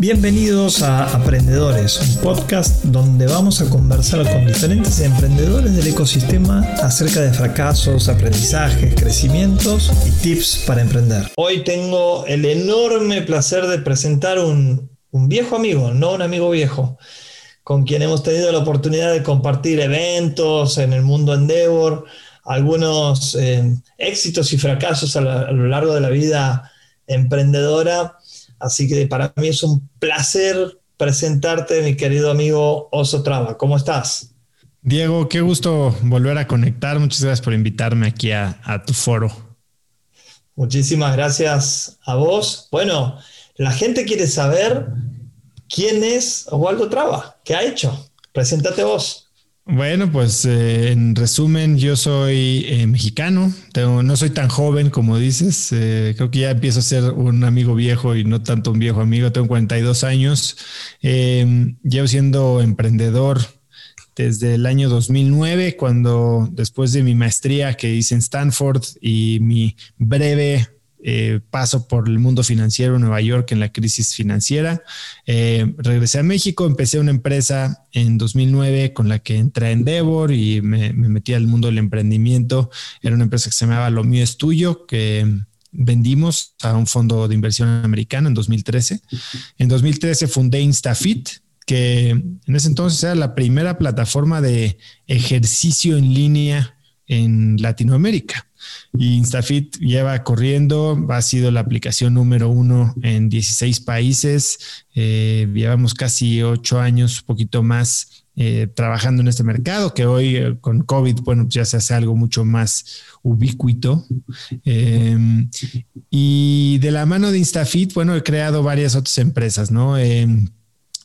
Bienvenidos a Aprendedores, un podcast donde vamos a conversar con diferentes emprendedores del ecosistema acerca de fracasos, aprendizajes, crecimientos y tips para emprender. Hoy tengo el enorme placer de presentar un, viejo amigo, no un amigo viejo, con quien hemos tenido la oportunidad de compartir eventos en el mundo Endeavor, algunos eh, éxitos y fracasos a lo largo de la vida emprendedora Así que para mí es un placer presentarte, mi querido amigo Oso Traba. ¿Cómo estás? Diego, qué gusto volver a conectar. Muchas gracias por invitarme aquí a, tu foro. Muchísimas gracias a vos. Bueno, la gente quiere saber quién es Osvaldo Traba, qué ha hecho. Preséntate vos. Bueno, pues eh, en resumen, yo soy eh, mexicano, no soy tan joven como dices, eh, creo que ya empiezo a ser un amigo viejo y no tanto un viejo amigo, tengo 42 años, llevo siendo emprendedor desde el año 2009, cuando después de mi maestría que hice en Stanford y mi breve eh, paso por el mundo financiero Nueva York en la crisis financiera. Eh, regresé a México, empecé una empresa en 2009 con la que entré a Endeavor y me, metí al mundo del emprendimiento. Era una empresa que se llamaba Lo Mío es Tuyo, que vendimos a un fondo de inversión americano en 2013. En 2013 fundé Instafit, que en ese entonces era la primera plataforma de ejercicio en línea en Latinoamérica. Y Instafit lleva corriendo, ha sido la aplicación número uno en 16 países. Eh, llevamos casi ocho años, un poquito más, eh, trabajando en este mercado, que hoy eh, con COVID, bueno, ya se hace algo mucho más ubicuito. y de la mano de Instafit, bueno, he creado varias otras empresas, ¿no?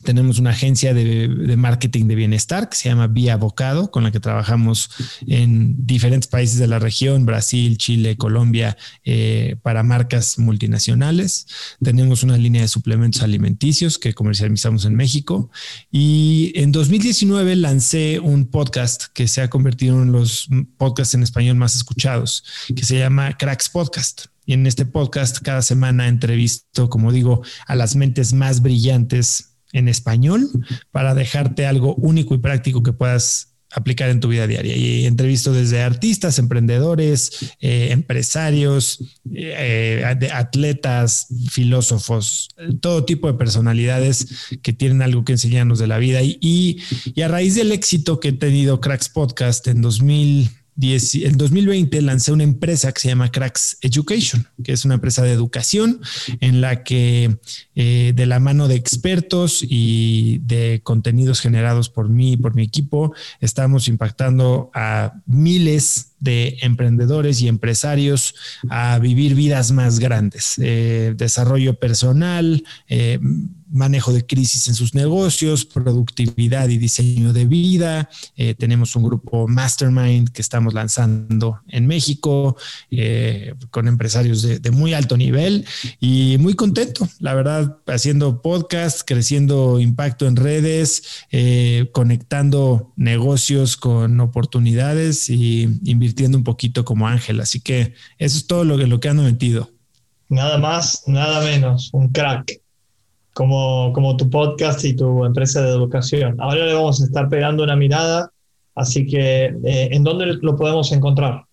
Tenemos una agencia de, marketing de bienestar que se llama Vía Bocado, con la que trabajamos en diferentes países de la región, Brasil, Chile, Colombia, eh, para marcas multinacionales. Tenemos una línea de suplementos alimenticios que comercializamos en México. Y en 2019 lancé un podcast que se ha convertido en los podcasts en español más escuchados, que se llama Cracks Podcast. Y en este podcast cada semana entrevisto, como digo, a las mentes más brillantes en español para dejarte algo único y práctico que puedas aplicar en tu vida diaria. Y entrevisto desde artistas, emprendedores, eh, empresarios, eh, atletas, filósofos, todo tipo de personalidades que tienen algo que enseñarnos de la vida. Y, y, y a raíz del éxito que he tenido Cracks Podcast en 2000 en 2020 lancé una empresa que se llama Cracks Education, que es una empresa de educación en la que eh, de la mano de expertos y de contenidos generados por mí y por mi equipo, estamos impactando a miles de emprendedores y empresarios a vivir vidas más grandes, eh, desarrollo personal, eh, manejo de crisis en sus negocios, productividad y diseño de vida. Eh, tenemos un grupo Mastermind que estamos lanzando en México con empresarios de, muy alto nivel y muy contento, la verdad, haciendo podcast, creciendo impacto en redes, conectando negocios con oportunidades y invirtiendo un poquito como Ángel. Así que eso es todo lo que, lo que metido. Nada más, nada menos, un crack. Como, como tu podcast y tu empresa de educación. Ahora le vamos a estar pegando una mirada, así que eh, ¿en dónde lo podemos encontrar?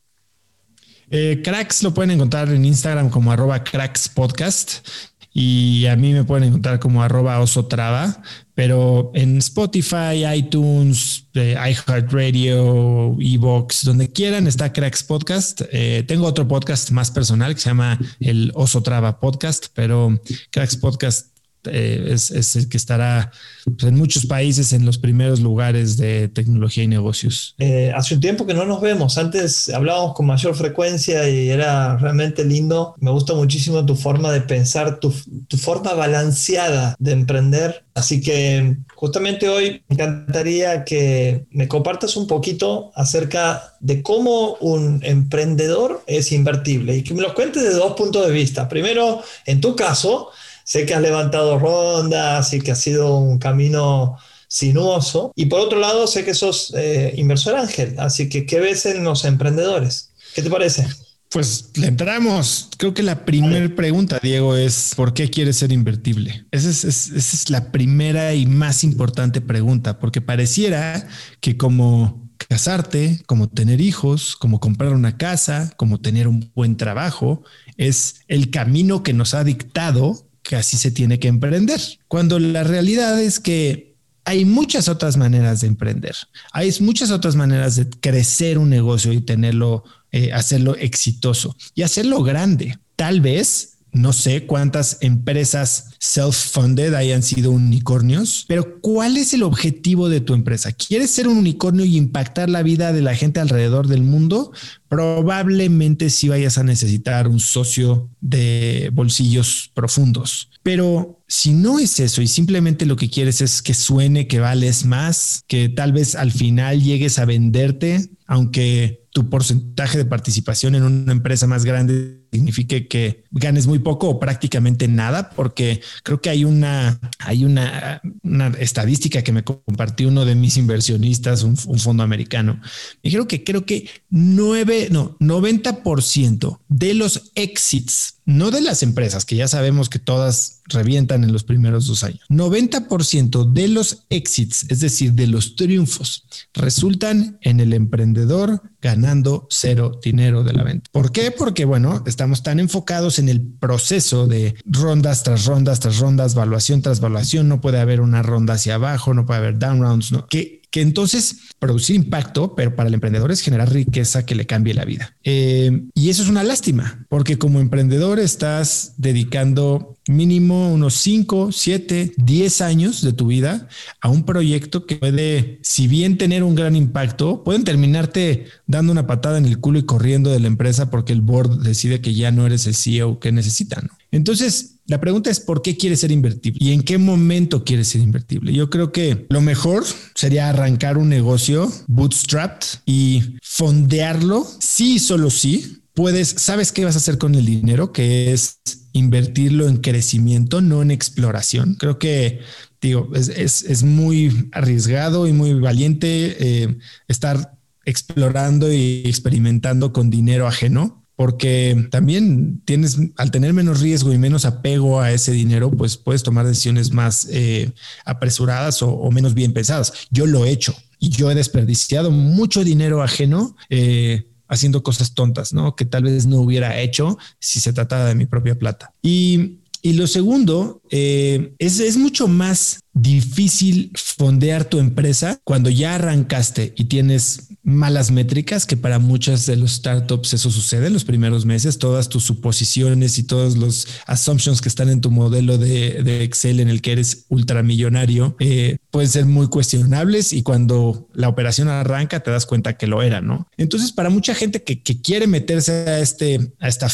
Eh, cracks lo pueden encontrar en Instagram como arroba cracks podcast y a mí me pueden encontrar como arroba osotrava, pero en Spotify, iTunes, eh, iHeartRadio, Evox, donde quieran está Cracks Podcast. Tengo otro podcast más personal que se llama el Oso Traba Podcast, pero Cracks Podcast eh, es, el que estará pues, en muchos países en los primeros lugares de tecnología y negocios. Eh, hace un tiempo que no nos vemos. Antes hablábamos con mayor frecuencia y era realmente lindo. Me gusta muchísimo tu forma de pensar, tu, tu forma balanceada de emprender. Así que justamente hoy me encantaría que me compartas un poquito acerca de cómo un emprendedor es invertible y que me lo cuentes de dos puntos de vista. Primero, en tu caso, Sé que has levantado rondas y que ha sido un camino sinuoso. Y por otro lado, sé que sos eh, inversor ángel, así que ¿qué ves en los emprendedores? ¿Qué te parece? Pues le entramos. Creo que la primera pregunta, Diego, es ¿por qué quieres ser invertible? Esa es, esa es la primera y más importante pregunta, porque pareciera que como casarte, como tener hijos, como comprar una casa, como tener un buen trabajo, es el camino que nos ha dictado que así se tiene que emprender. Cuando la realidad es que hay muchas otras maneras de emprender. Hay muchas otras maneras de crecer un negocio y tenerlo, eh, hacerlo exitoso y hacerlo grande. Tal vez no sé cuántas empresas self-funded hayan sido unicornios, pero ¿cuál es el objetivo de tu empresa? ¿Quieres ser un unicornio y impactar la vida de la gente alrededor del mundo? Probablemente sí vayas a necesitar un socio de bolsillos profundos. Pero si no es eso y simplemente lo que quieres es que suene que vales más, que tal vez al final llegues a venderte, aunque tu porcentaje de participación en una empresa más grande signifique que ganes muy poco o prácticamente nada, porque creo que hay una, hay una, una estadística que me compartió uno de mis inversionistas, un, fondo americano. Me dijeron que creo que nueve, no, 90% de los exits, no de las empresas, que ya sabemos que todas revientan en los primeros dos años, 90% de los exits, es decir, de los triunfos, resultan en el emprendedor ganando cero dinero de la venta. ¿Por qué? Porque, bueno, estamos tan enfocados en el proceso de rondas tras rondas tras rondas, valuación tras valuación, no puede haber una ronda hacia abajo, no puede haber down rounds, ¿no? que que entonces producir impacto, pero para el emprendedor es generar riqueza que le cambie la vida. Eh, y eso es una lástima, porque como emprendedor estás dedicando mínimo unos 5, 7, 10 años de tu vida a un proyecto que puede, si bien tener un gran impacto, pueden terminarte dando una patada en el culo y corriendo de la empresa porque el board decide que ya no eres el CEO que necesitan. Entonces, la pregunta es por qué quieres ser invertible y en qué momento quieres ser invertible. Yo creo que lo mejor sería arrancar un negocio bootstrapped y fondearlo. Sí, solo sí. Puedes, sabes qué vas a hacer con el dinero, que es invertirlo en crecimiento, no en exploración. Creo que digo, es, muy arriesgado y muy valiente eh, estar explorando y experimentando con dinero ajeno porque también tienes, al tener menos riesgo y menos apego a ese dinero, pues puedes tomar decisiones más eh, apresuradas o, menos bien pensadas. Yo lo he hecho y yo he desperdiciado mucho dinero ajeno eh, haciendo cosas tontas, ¿no? Que tal vez no hubiera hecho si se trataba de mi propia plata. Y y lo segundo, eh, es, es, mucho más difícil fondear tu empresa cuando ya arrancaste y tienes malas métricas, que para muchas de los startups eso sucede en los primeros meses, todas tus suposiciones y todos los assumptions que están en tu modelo de, Excel en el que eres ultramillonario eh, pueden ser muy cuestionables y cuando la operación arranca te das cuenta que lo era, ¿no? Entonces, para mucha gente que, que quiere meterse a, este, a esta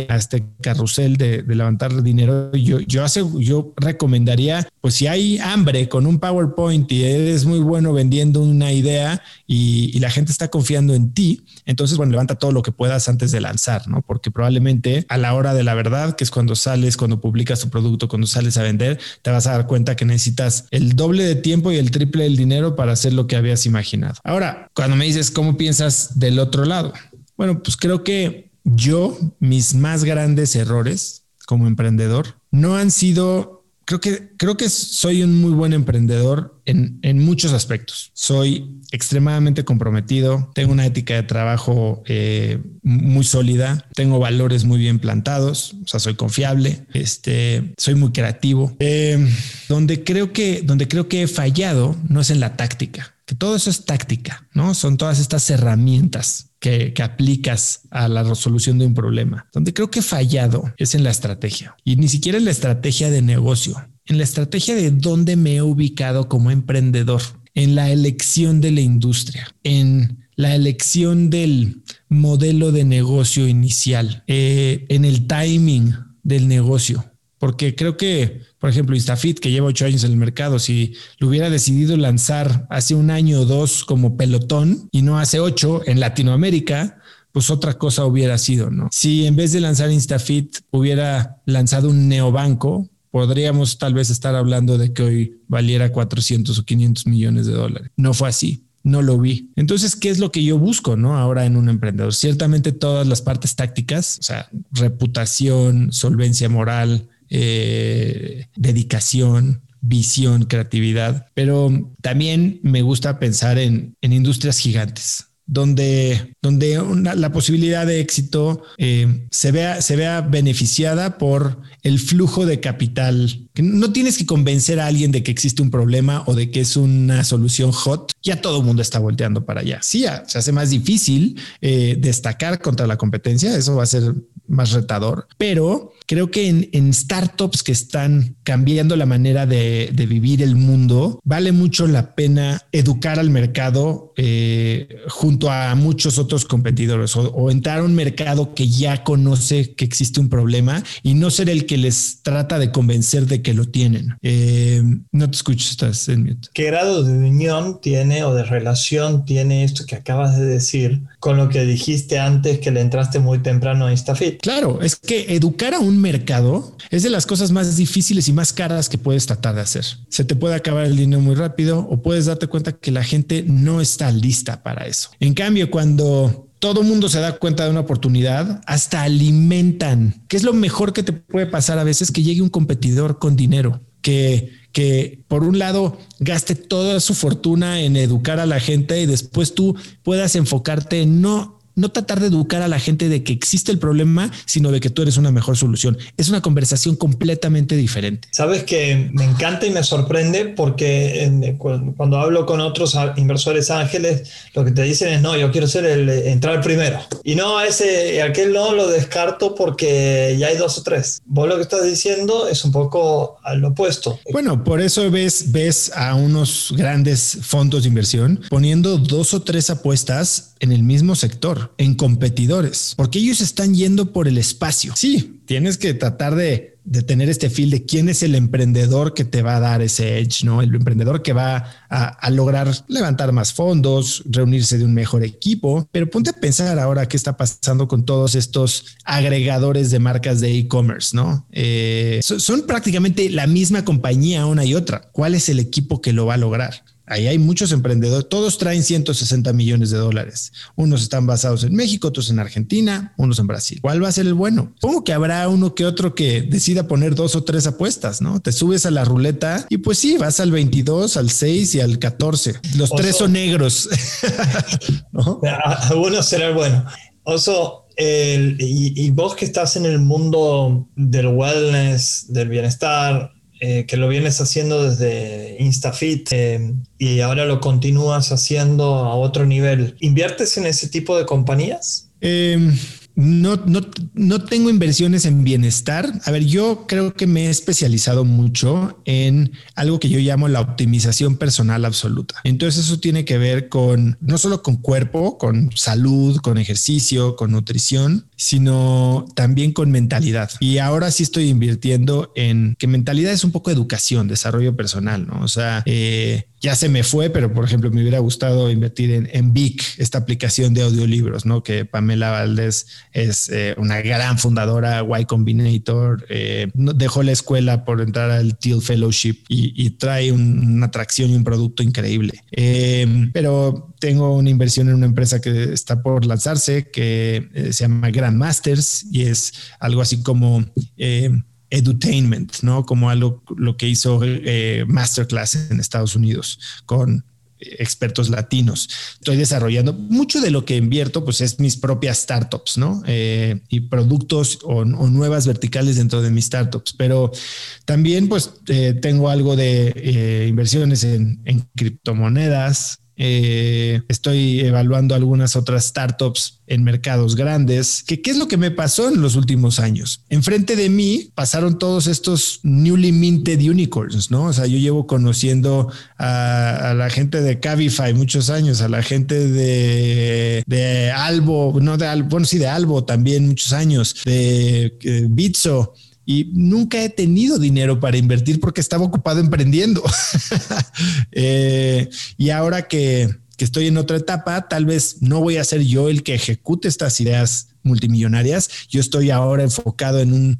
a este carrusel de, levantar dinero, yo, yo, hace, yo recomendaría, pues si hay hambre con un PowerPoint y eres muy bueno vendiendo una idea y, la gente está confiando en ti, entonces, bueno, levanta todo lo que puedas antes de lanzar, ¿no? Porque probablemente a la hora de la verdad, que es cuando sales, cuando publicas tu producto, cuando sales a vender, te vas a dar cuenta que necesitas el doble de tiempo y el triple del dinero para hacer lo que habías imaginado. Ahora, cuando me dices cómo piensas del otro lado, bueno, pues creo que yo, mis más grandes errores como emprendedor no han sido, creo que, creo que soy un muy buen emprendedor en, en muchos aspectos. Soy extremadamente comprometido, tengo una ética de trabajo eh, muy sólida, tengo valores muy bien plantados, o sea, soy confiable, este, soy muy creativo. Eh, donde creo que, donde creo que he fallado no es en la táctica que todo eso es táctica, ¿no? Son todas estas herramientas que, aplicas a la resolución de un problema. Donde creo que he fallado es en la estrategia y ni siquiera en la estrategia de negocio, en la estrategia de dónde me he ubicado como emprendedor, en la elección de la industria, en la elección del modelo de negocio inicial, eh, en el timing del negocio, porque creo que por ejemplo, Instafit, que lleva ocho años en el mercado, si lo hubiera decidido lanzar hace un año o dos como pelotón y no hace ocho en Latinoamérica, pues otra cosa hubiera sido, ¿no? Si en vez de lanzar Instafit hubiera lanzado un neobanco, podríamos tal vez estar hablando de que hoy valiera 400 o 500 millones de dólares. No fue así. no lo vi. Entonces, ¿qué es lo que yo busco, no? Ahora en un emprendedor. Ciertamente todas las partes tácticas, o sea, reputación, solvencia moral, eh, dedicación, visión, creatividad, pero también me gusta pensar en, industrias gigantes donde, donde la posibilidad de éxito eh, se, vea, se vea beneficiada por el flujo de capital. No tienes que convencer a alguien de que existe un problema o de que es una solución hot. Ya todo el mundo está volteando para allá. Sí, se hace más difícil eh, destacar contra la competencia. Eso va a ser más retador, pero creo que en, startups que están cambiando la manera de, vivir el mundo, vale mucho la pena educar al mercado eh, junto a muchos otros competidores o, entrar a un mercado que ya conoce que existe un problema y no ser el que les trata de convencer de que lo tienen. Eh, no te escucho, estás en mute. ¿Qué grado de unión tiene o de relación tiene esto que acabas de decir con lo que dijiste antes que le entraste muy temprano a InstaFit? Claro, es que educar a un mercado es de las cosas más difíciles y más caras que puedes tratar de hacer. Se te puede acabar el dinero muy rápido o puedes darte cuenta que la gente no está lista para eso. En cambio, cuando todo mundo se da cuenta de una oportunidad, hasta alimentan, que es lo mejor que te puede pasar a veces que llegue un competidor con dinero, que, que por un lado gaste toda su fortuna en educar a la gente y después tú puedas enfocarte en no no tratar de educar a la gente de que existe el problema, sino de que tú eres una mejor solución. Es una conversación completamente diferente. Sabes que me encanta y me sorprende porque cuando hablo con otros inversores ángeles, lo que te dicen es, no, yo quiero ser el entrar primero. Y no, ese, aquel no lo descarto porque ya hay dos o tres. Vos lo que estás diciendo es un poco al opuesto. Bueno, por eso ves, ves a unos grandes fondos de inversión poniendo dos o tres apuestas en el mismo sector en competidores, porque ellos están yendo por el espacio. Sí, tienes que tratar de, tener este feel de quién es el emprendedor que te va a dar ese edge, ¿no? El emprendedor que va a, lograr levantar más fondos, reunirse de un mejor equipo. Pero ponte a pensar ahora qué está pasando con todos estos agregadores de marcas de e-commerce, ¿no? Eh, son prácticamente la misma compañía una y otra. ¿Cuál es el equipo que lo va a lograr? Ahí hay muchos emprendedores, todos traen 160 millones de dólares. Unos están basados en México, otros en Argentina, unos en Brasil. ¿Cuál va a ser el bueno? Supongo que habrá uno que otro que decida poner dos o tres apuestas, ¿no? Te subes a la ruleta y pues sí, vas al 22, al 6 y al 14. Los tres son negros. ¿no? Será el bueno. Oso, y vos que estás en el mundo del wellness, del bienestar, eh, que lo vienes haciendo desde InstaFit eh, y ahora lo continúas haciendo a otro nivel. ¿Inviertes en ese tipo de compañías? Em, no, no, no tengo inversiones en bienestar. A ver, yo creo que me he especializado mucho en algo que yo llamo la optimización personal absoluta. Entonces eso tiene que ver con no solo con cuerpo, con salud, con ejercicio, con nutrición, sino también con mentalidad. Y ahora sí estoy invirtiendo en que mentalidad es un poco educación, desarrollo personal, ¿no? O sea, eh, ya se me fue, pero por ejemplo me hubiera gustado invertir en, en Vic, esta aplicación de audiolibros, ¿no? Que Pamela Valdés es eh, una gran fundadora, Y Combinator, eh, dejó la escuela por entrar al Teal Fellowship y, trae una atracción y un producto increíble. Eh, pero tengo una inversión en una empresa que está por lanzarse que se llama Grandmasters y es algo así como edutainment, ¿no? Como algo lo que hizo eh, Masterclass en Estados Unidos con expertos latinos. Estoy desarrollando mucho de lo que invierto, pues es mis propias startups, ¿no? Eh, y productos o, nuevas verticales dentro de mis startups. Pero también, pues, eh, tengo algo de inversiones en criptomonedas, eh, estoy evaluando algunas otras startups en mercados grandes. ¿Qué, ¿Qué es lo que me pasó en los últimos años? Enfrente de mí pasaron todos estos newly minted unicorns, ¿no? O sea, yo llevo conociendo a, la gente de Cabify muchos años, a la gente de, de Albo, no de Albo, bueno, sí, de Albo también muchos años, de, de eh, Bitso y nunca he tenido dinero para invertir porque estaba ocupado emprendiendo. Eh, y ahora que, que, estoy en otra etapa, tal vez no voy a ser yo el que ejecute estas ideas multimillonarias. Yo estoy ahora enfocado en un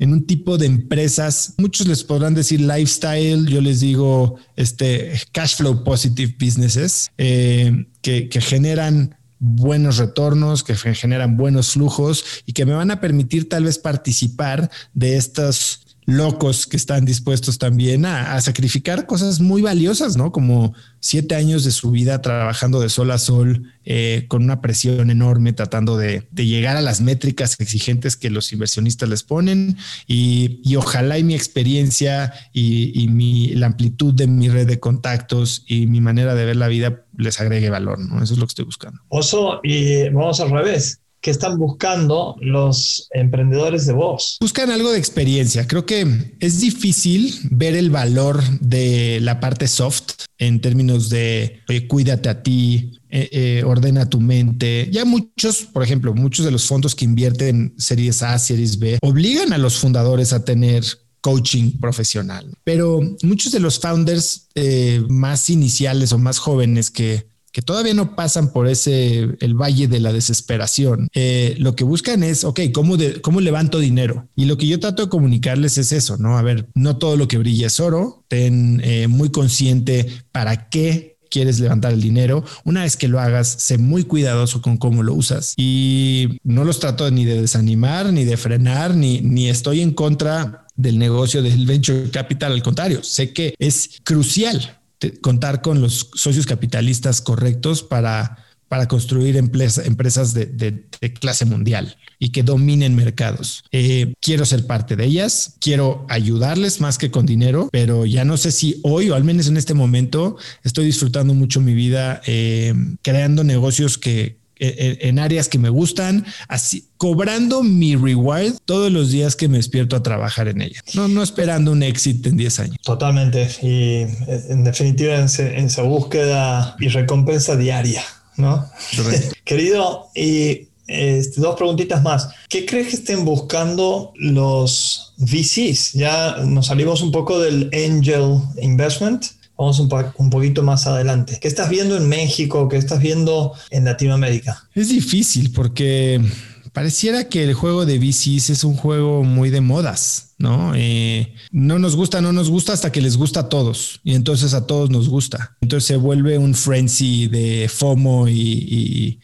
en un tipo de empresas. Muchos les podrán decir lifestyle, yo les digo este cash flow positive businesses eh, que, que generan buenos retornos, que generan buenos flujos y que me van a permitir tal vez participar de estos locos que están dispuestos también a, sacrificar cosas muy valiosas, ¿no? Como siete años de su vida trabajando de sol a sol, eh, con una presión enorme, tratando de, llegar a las métricas exigentes que los inversionistas les ponen y, ojalá y mi experiencia y, mi, la amplitud de mi red de contactos y mi manera de ver la vida les agregue valor, ¿no? Eso es lo que estoy buscando. Oso, y vamos al revés ¿Qué están buscando los emprendedores de voz? Buscan algo de experiencia. Creo que es difícil ver el valor de la parte soft en términos de cuídate a ti, eh, eh, ordena tu mente. Ya muchos, por ejemplo, muchos de los fondos que invierten en series A, series B, obligan a los fundadores a tener coaching profesional. Pero muchos de los founders eh, más iniciales o más jóvenes que que todavía no pasan por ese, el valle de la desesperación, eh, lo que buscan es, ok, ¿cómo, ¿cómo levanto dinero? Y lo que yo trato de comunicarles es eso, ¿no? A ver, no todo lo que brilla es oro, ten eh, muy consciente para qué quieres levantar el dinero. Una vez que lo hagas, sé muy cuidadoso con cómo lo usas y no los trato ni de desanimar, ni de frenar, ni, ni estoy en contra del negocio del venture capital. Al contrario, sé que es crucial contar con los socios capitalistas correctos para, para construir empresas de, clase mundial y que dominen mercados. Eh, quiero ser parte de ellas, quiero ayudarles más que con dinero, pero ya no sé si hoy o al menos en este momento estoy disfrutando mucho mi vida eh, creando negocios que, en áreas que me gustan, así cobrando mi reward todos los días que me despierto a trabajar en ella. No, no esperando un éxito en 10 años. Totalmente. Y en definitiva, en, esa búsqueda y recompensa diaria, ¿no? Querido, y este, dos preguntitas más. ¿Qué crees que estén buscando los VCs? Ya nos salimos un poco del angel investment Vamos un, poquito más adelante. ¿Qué estás viendo en México? ¿Qué estás viendo en Latinoamérica? Es difícil porque pareciera que el juego de VCs es un juego muy de modas, ¿no? Eh, no nos gusta, no nos gusta hasta que les gusta a todos y entonces a todos nos gusta. Entonces se vuelve un frenzy de FOMO y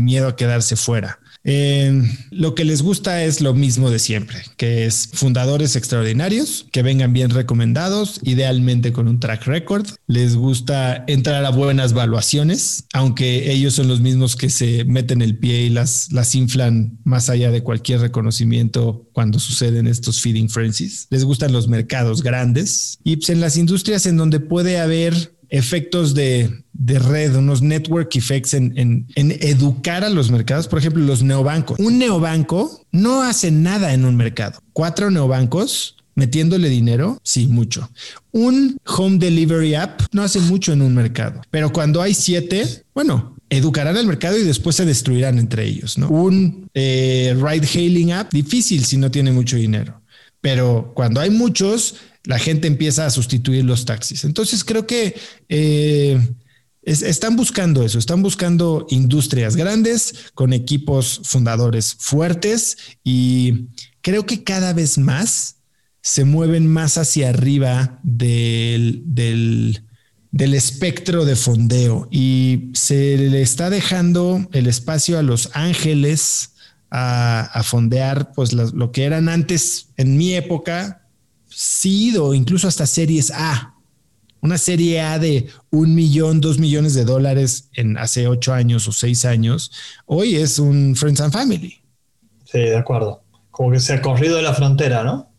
miedo a quedarse fuera. Eh, lo que les gusta es lo mismo de siempre, que es fundadores extraordinarios, que vengan bien recomendados, idealmente con un track record. Les gusta entrar a buenas valuaciones, aunque ellos son los mismos que se meten el pie y las, las inflan más allá de cualquier reconocimiento cuando suceden estos feeding frenzies. Les gustan los mercados grandes y pues, en las industrias en donde puede haber efectos de, red, unos network effects en, educar a los mercados. Por ejemplo, los neobancos. Un neobanco no hace nada en un mercado. Cuatro neobancos metiéndole dinero, sí, mucho. Un home delivery app no hace mucho en un mercado, pero cuando hay siete, bueno, educarán al mercado y después se destruirán entre ellos. ¿no? Un eh, ride hailing app, difícil si no tiene mucho dinero, pero cuando hay muchos, la gente empieza a sustituir los taxis. Entonces creo que eh, están buscando eso, están buscando industrias grandes con equipos fundadores fuertes y creo que cada vez más se mueven más hacia arriba del, del, espectro de fondeo y se le está dejando el espacio a los ángeles a, fondear pues lo que eran antes en mi época sido incluso hasta series A. Una serie A de un millón, dos millones de dólares en hace ocho años o seis años, hoy es un Friends and Family. Sí, de acuerdo. Como que se ha corrido de la frontera, ¿no?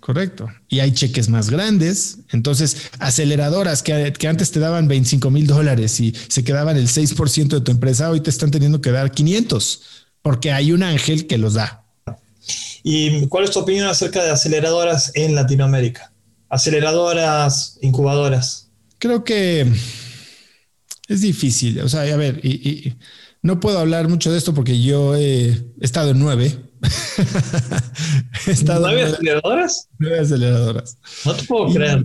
Correcto. Y hay cheques más grandes. Entonces, aceleradoras que, que antes te daban 25 mil dólares y se quedaban el 6% de tu empresa, hoy te están teniendo que dar 500 porque hay un ángel que los da. ¿Y cuál es tu opinión acerca de aceleradoras en Latinoamérica? Aceleradoras, incubadoras. Creo que es difícil. O sea, a ver, y, no puedo hablar mucho de esto porque yo he estado en nueve. ¿Nueve aceleradoras? Nueve aceleradoras. No te puedo creer.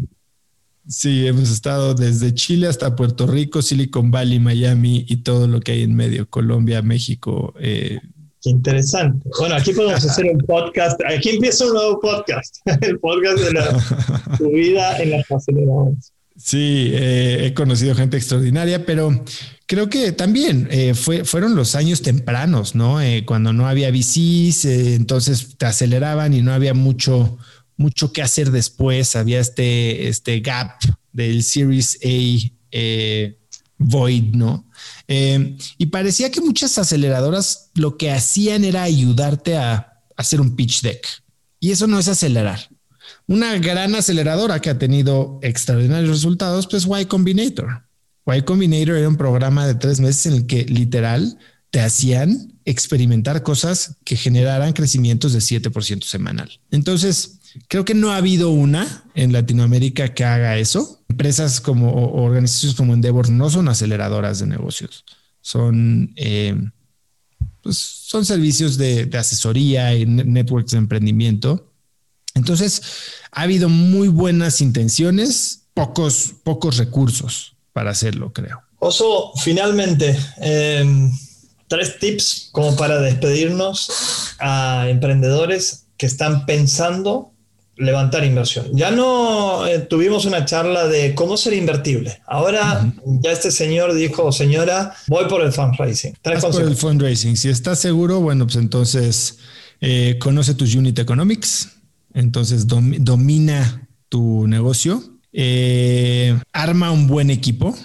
Sí, hemos estado desde Chile hasta Puerto Rico, Silicon Valley, Miami y todo lo que hay en medio, Colombia, México, eh, Qué interesante. Bueno, aquí podemos hacer un podcast. Aquí empieza un nuevo podcast. El podcast de la, tu vida en las aceleradoras. Sí, eh, he conocido gente extraordinaria, pero creo que también eh, fue, fueron los años tempranos, ¿no? Eh, cuando no había VCs, entonces te aceleraban y no había mucho, mucho que hacer después. Había este, este gap del Series A void, ¿no? y parecía que muchas aceleradoras lo que hacían era ayudarte a hacer un pitch deck. Y eso no es acelerar. Una gran aceleradora que ha tenido extraordinarios resultados, pues Y Combinator. Y Combinator era un programa de tres meses en el que literal te hacían experimentar cosas que generaran crecimientos de 7% semanal. Entonces, creo que no ha habido una en Latinoamérica que haga eso. Empresas como o organizaciones como Endeavor no son aceleradoras de negocios, son, eh, pues, son servicios de, asesoría y networks de emprendimiento entonces, ha habido muy buenas intenciones, pocos, pocos recursos para hacerlo, creo. Oso, finalmente, em, tres tips como para despedirnos a emprendedores que están pensando levantar inversión. Ya no eh, tuvimos una charla de cómo ser invertible. Ahora ya este señor dijo, señora, voy por el fundraising. Tres por el fundraising. Si estás seguro, bueno, pues entonces eh, conoce tus unit economics, entonces domina tu negocio, eh, arma un buen equipo,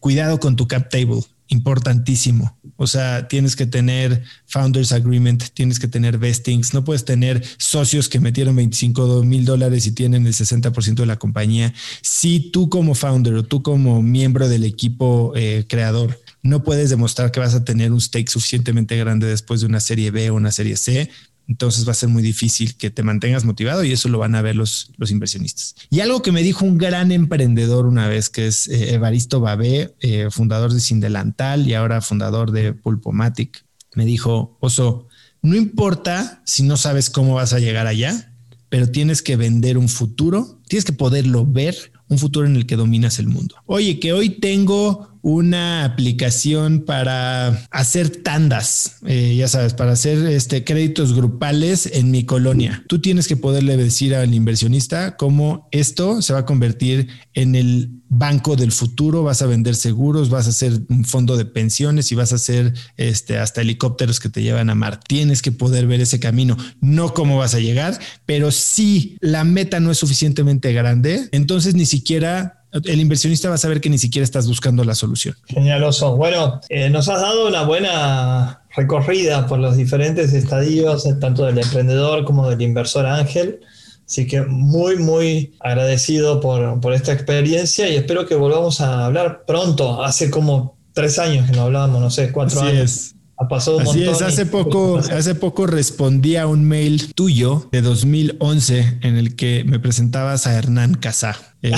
cuidado con tu cap table, importantísimo. O sea, tienes que tener founders agreement, tienes que tener vestings, no puedes tener socios que metieron 25 mil dólares y tienen el 60% de la compañía. Si tú como founder o tú como miembro del equipo eh, creador no puedes demostrar que vas a tener un stake suficientemente grande después de una serie B o una serie C, entonces va a ser muy difícil que te mantengas motivado y eso lo van a ver los, los inversionistas. Y algo que me dijo un gran emprendedor una vez, que es eh, Evaristo Babé, eh, fundador de Sindelantal y ahora fundador de Pulpomatic, me dijo, Oso, no importa si no sabes cómo vas a llegar allá, pero tienes que vender un futuro, tienes que poderlo ver, un futuro en el que dominas el mundo. Oye, que hoy tengo una aplicación para hacer tandas, eh, ya sabes, para hacer este créditos grupales en mi colonia. Tú tienes que poderle decir al inversionista cómo esto se va a convertir en el banco del futuro, vas a vender seguros, vas a hacer un fondo de pensiones y vas a hacer este, hasta helicópteros que te llevan a mar. Tienes que poder ver ese camino, no cómo vas a llegar, pero si la meta no es suficientemente grande, entonces ni siquiera el inversionista va a saber que ni siquiera estás buscando la solución. Genialoso. Bueno, eh, nos has dado una buena recorrida por los diferentes estadios, eh, tanto del emprendedor como del inversor ángel. Así que muy, muy agradecido por, por esta experiencia y espero que volvamos a hablar pronto. Hace como tres años que no hablábamos, no sé, cuatro Así años. Es. Ha pasado un Así es, hace poco, hace poco respondí a un mail tuyo de 2011 en el que me presentabas a Hernán Casá. Eh,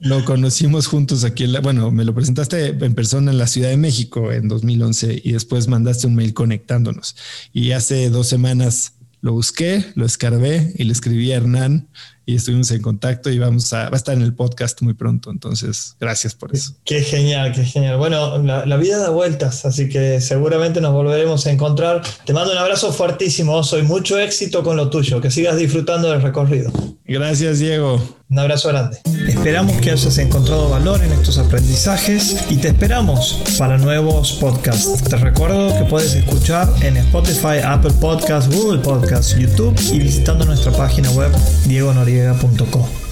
lo, conocimos juntos aquí, bueno, me lo presentaste en persona en la Ciudad de México en 2011 y después mandaste un mail conectándonos. Y hace dos semanas lo busqué, lo escarbé y le escribí a Hernán y estuvimos en contacto y vamos a, va a estar en el podcast muy pronto. Entonces, gracias por eso. Qué genial, qué genial. Bueno, la, vida da vueltas, así que seguramente nos volveremos a encontrar. Te mando un abrazo fuertísimo, soy mucho éxito con lo tuyo, que sigas disfrutando del recorrido. Gracias, Diego. Un abrazo grande. Esperamos que hayas encontrado valor en estos aprendizajes y te esperamos para nuevos podcasts. Te recuerdo que puedes escuchar en Spotify, Apple Podcasts, Google Podcasts, YouTube y visitando nuestra página web diegonoriega.com.